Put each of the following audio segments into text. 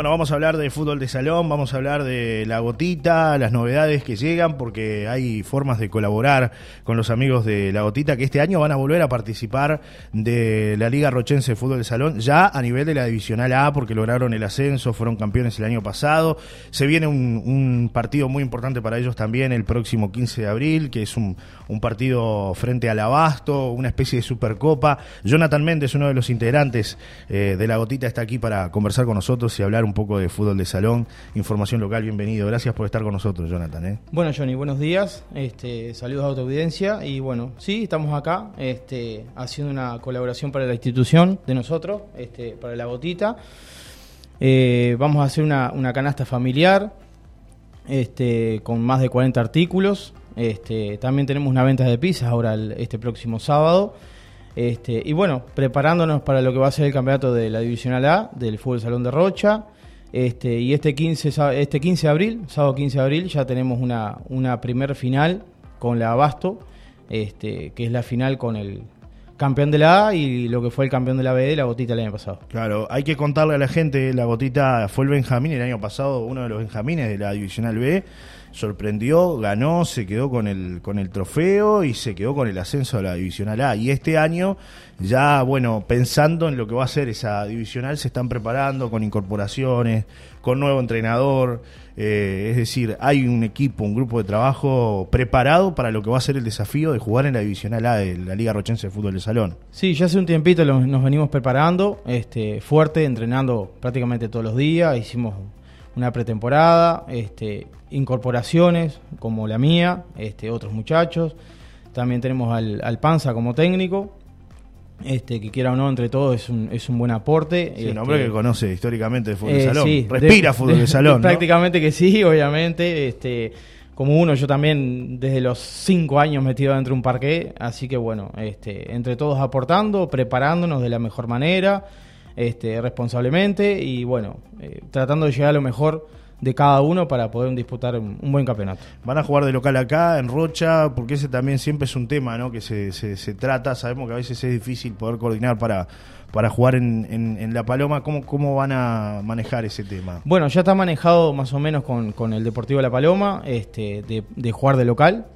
Bueno, vamos a hablar de fútbol de salón, vamos a hablar de la gotita, las novedades que llegan, porque hay formas de colaborar con los amigos de la gotita que este año van a volver a participar de la Liga Rochense de Fútbol de Salón, ya a nivel de la Divisional A, porque lograron el ascenso, fueron campeones el año pasado. Se viene un, partido muy importante para ellos también el próximo 15 de abril, que es un, partido frente al Abasto, una especie de Supercopa. Jonathan Méndez, uno de los integrantes eh, de la gotita, está aquí para conversar con nosotros y hablar un poco de fútbol de salón, información local, bienvenido. Gracias por estar con nosotros, Jonathan. ¿eh? Bueno, Johnny, buenos días. Este, saludos a tu audiencia y bueno, sí, estamos acá este, haciendo una colaboración para la institución de nosotros, este, para la gotita. Eh, vamos a hacer una, canasta familiar este, con más de 40 artículos. Este, también tenemos una venta de pizzas ahora este próximo sábado. Este, y bueno, preparándonos para lo que va a ser el campeonato de la Divisional A del Fútbol Salón de Rocha. Este, y este 15, este 15 de abril, sábado 15 de abril, ya tenemos una, una primer final con la Abasto, este, que es la final con el campeón de la A y lo que fue el campeón de la B, la Gotita el año pasado. Claro, hay que contarle a la gente, la Gotita fue el Benjamín el año pasado, uno de los Benjamines de la Divisional B sorprendió, ganó, se quedó con el, con el trofeo y se quedó con el ascenso a la Divisional A. Y este año, ya, bueno, pensando en lo que va a ser esa Divisional, se están preparando con incorporaciones, con nuevo entrenador. Eh, es decir, hay un equipo, un grupo de trabajo preparado para lo que va a ser el desafío de jugar en la Divisional A de la Liga Rochense de Fútbol de Salón. Sí, ya hace un tiempito nos venimos preparando, este, fuerte, entrenando prácticamente todos los días. Hicimos una pretemporada, este, incorporaciones como la mía, este, otros muchachos. También tenemos al, al Panza como técnico, este, que quiera o no, entre todos es un, es un buen aporte. Sí, un hombre este, que conoce históricamente el fútbol de eh, salón. Respira fútbol de, salón. Prácticamente que sí, obviamente. Este, como uno, yo también desde los cinco años metido dentro de un parque, así que bueno, este, entre todos aportando, preparándonos de la mejor manera, este, responsablemente y bueno, eh, tratando de llegar a lo mejor de cada uno para poder disputar un, buen campeonato. Van a jugar de local acá, en Rocha, porque ese también siempre es un tema ¿no? que se, se, trata. Sabemos que a veces es difícil poder coordinar para, para jugar en, en, La Paloma. ¿Cómo, ¿Cómo van a manejar ese tema? Bueno, ya está manejado más o menos con, con el Deportivo La Paloma, este, de, de jugar de local.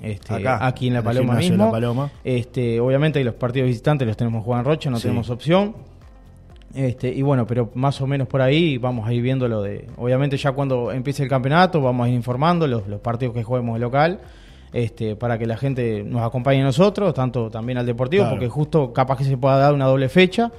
Este, acá, aquí en La Paloma mismo. La Paloma. Este, obviamente los partidos visitantes los tenemos que jugar en Rocha, no tenemos opción este, y bueno, pero más o menos por ahí vamos a ir viendo lo de. Obviamente, ya cuando empiece el campeonato, vamos a ir informando los, los partidos que juguemos local. Este, para que la gente nos acompañe a nosotros, tanto también al Deportivo, porque justo capaz que se pueda dar una doble fecha.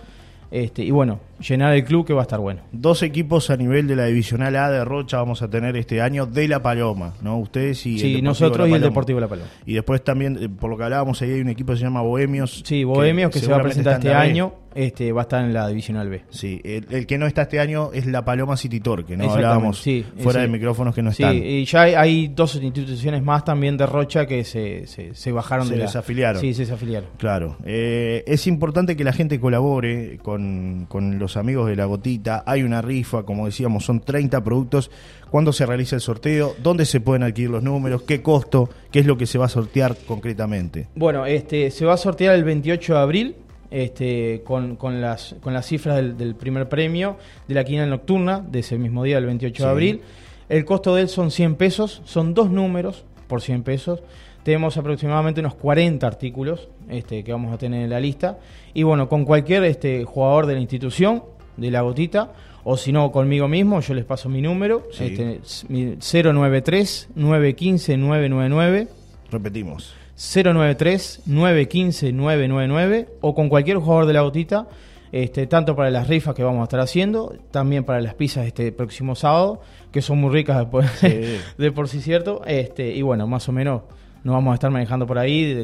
Este, y bueno, llenar el club que va a estar bueno. Dos equipos a nivel de la Divisional A de Rocha vamos a tener este año de La Paloma, ¿no? Ustedes y sí, nosotros y el Deportivo La Paloma. Y después también, eh, por lo que hablábamos, ahí hay un equipo que se llama Bohemios. Sí, Bohemios que, se va a presentar este año este, va a estar en la Divisional B. Sí, el, que no está este año es la Paloma City Torque, ¿no? Hablábamos fuera de micrófonos que no están. Sí, y ya hay, dos instituciones más también de Rocha que se, se, bajaron se de desafiliaron. Sí, se desafiliaron. Claro. Eh, es importante que la gente colabore con, con los amigos de la gotita. Hay una rifa, como decíamos, son 30 productos. ¿Cuándo se realiza el sorteo? ¿Dónde se pueden adquirir los números? ¿Qué costo? ¿Qué es lo que se va a sortear concretamente? Bueno, este se va a sortear el 28 de abril este, con, con, las, con las cifras del, primer premio de la quina nocturna de ese mismo día, el 28 de abril. El costo de él son 100 pesos, son dos números por 100 pesos. Tenemos aproximadamente unos 40 artículos este, que vamos a tener en la lista. Y bueno, con cualquier este, jugador de la institución, de la gotita, o si no, conmigo mismo, yo les paso mi número, este, 093 915 999. Repetimos. 093-915-999 o con cualquier jugador de la gotita, este, tanto para las rifas que vamos a estar haciendo, también para las pizzas este próximo sábado, que son muy ricas después de por sí cierto. Este, y bueno, más o menos nos vamos a estar manejando por ahí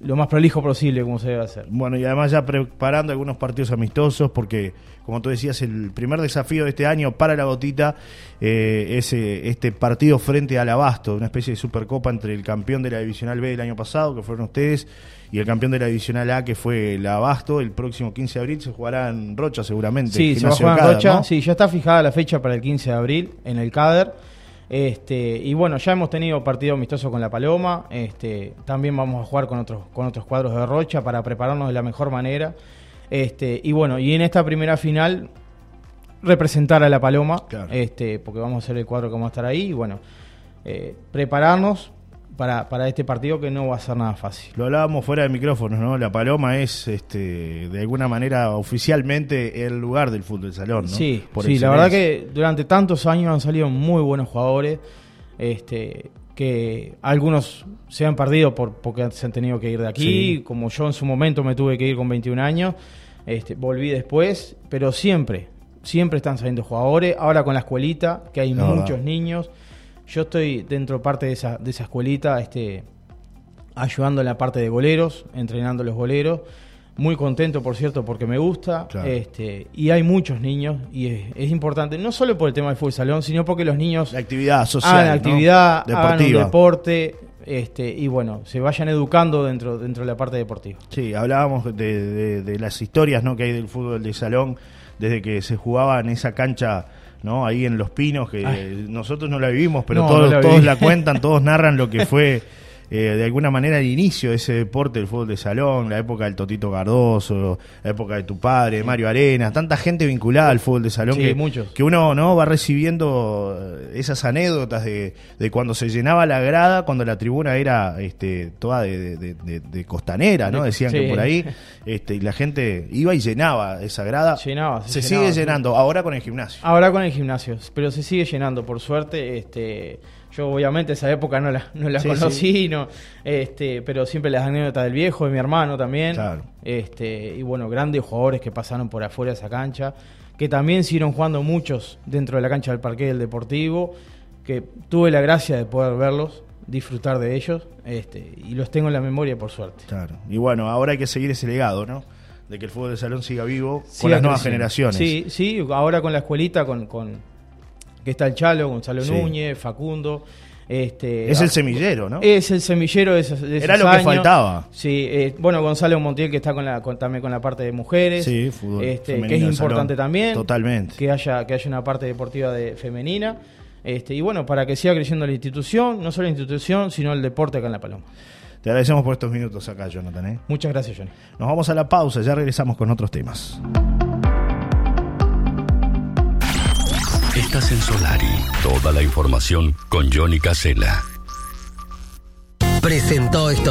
lo más prolijo posible como se debe hacer. Bueno, y además ya preparando algunos partidos amistosos, porque como tú decías, el primer desafío de este año para la gotita eh, es eh, este partido frente al Abasto, una especie de supercopa entre el campeón de la Divisional B del año pasado, que fueron ustedes, y el campeón de la Divisional A, que fue el Abasto. El próximo 15 de abril se jugará en Rocha seguramente. Sí, se va a jugar en Rocha, sí, ya está fijada la fecha para el 15 de abril en el CADER. Este, y bueno, ya hemos tenido partido amistoso con la Paloma, este, también vamos a jugar con otros, con otros cuadros de Rocha para prepararnos de la mejor manera. Este, y bueno, y en esta primera final representar a la Paloma, Claro. este, porque vamos a ser el cuadro que vamos a estar ahí y bueno, eh, prepararnos para, para este partido que no va a ser nada fácil. Lo hablábamos fuera de micrófonos, ¿no? La Paloma es, este, de alguna manera, oficialmente el lugar del fútbol salón, ¿no? Sí, Por sí la verdad que durante tantos años han salido muy buenos jugadores, este, que algunos se han perdido por, porque se han tenido que ir de aquí, Sí. como yo en su momento me tuve que ir con 21 años, este, volví después, pero siempre, siempre están saliendo jugadores, ahora con la escuelita, que hay muchos niños, yo estoy dentro parte de esa, de esa escuelita, este, ayudando en la parte de goleros, entrenando los goleros. Muy contento, por cierto, porque me gusta. Claro. Este, y hay muchos niños, y es, es importante, no solo por el tema del fútbol salón, sino porque los niños La actividad social, hagan ¿no? actividad, hagan deportiva. deporte, este, y bueno, se vayan educando dentro, dentro de la parte deportiva. Sí, hablábamos de, de- de las historias ¿no? que hay del fútbol de salón desde que se jugaba en esa cancha no ahí en Los Pinos, que Ay. nosotros no la vivimos, pero No, todos, no la todos la cuentan, todos narran lo que fue eh, de alguna manera el inicio de ese deporte del fútbol de salón, la época del Totito Cardoso, la época de tu padre, Mario Arenas, tanta gente vinculada al fútbol de salón Sí, que, muchos. que uno no va recibiendo eh, esas anécdotas de, de cuando se llenaba la grada, cuando la tribuna era este, toda de, de- costanera, ¿no? De- Decían que por ahí este, y la gente iba y llenaba esa grada. Llenaba, se se sigue llenando, ahora con el gimnasio. Ahora con el gimnasio, pero se sigue llenando, por suerte. Este, yo obviamente esa época no la, no la Sí, conocí, no, este, pero siempre las anécdotas del viejo, de mi hermano también. Claro. Este, y bueno, grandes jugadores que pasaron por afuera de esa cancha, que también siguieron jugando muchos dentro de la cancha del parque del Deportivo, que tuve la gracia de poder verlos, disfrutar de ellos, este, y los tengo en la memoria por suerte. Claro. Y bueno, ahora hay que seguir ese legado, ¿no? De que el fútbol de salón siga vivo con las nuevas generaciones. Sí, sí, ahora con la escuelita, con, con que está el Chalo, Gonzalo Sí. Núñez, Facundo. Este, Es el ah, semillero, ¿no? Es el semillero de esos, de Era lo que faltaba. Sí, eh, bueno, Gonzalo Montiel que está con la, con- también con la parte de mujeres. Sí, fútbol este, que es importante salón. también. Totalmente. Que haya, que haya una parte deportiva de, femenina. Este, y bueno, para que siga creciendo la institución, no solo la institución, sino el deporte acá en La Paloma. Te agradecemos por estos minutos acá, Jonathan. ¿eh? Muchas gracias, Johnny. Nos vamos a la pausa, ya regresamos con otros temas. En Solari. Toda la información con Johnny Casella. Presentó estos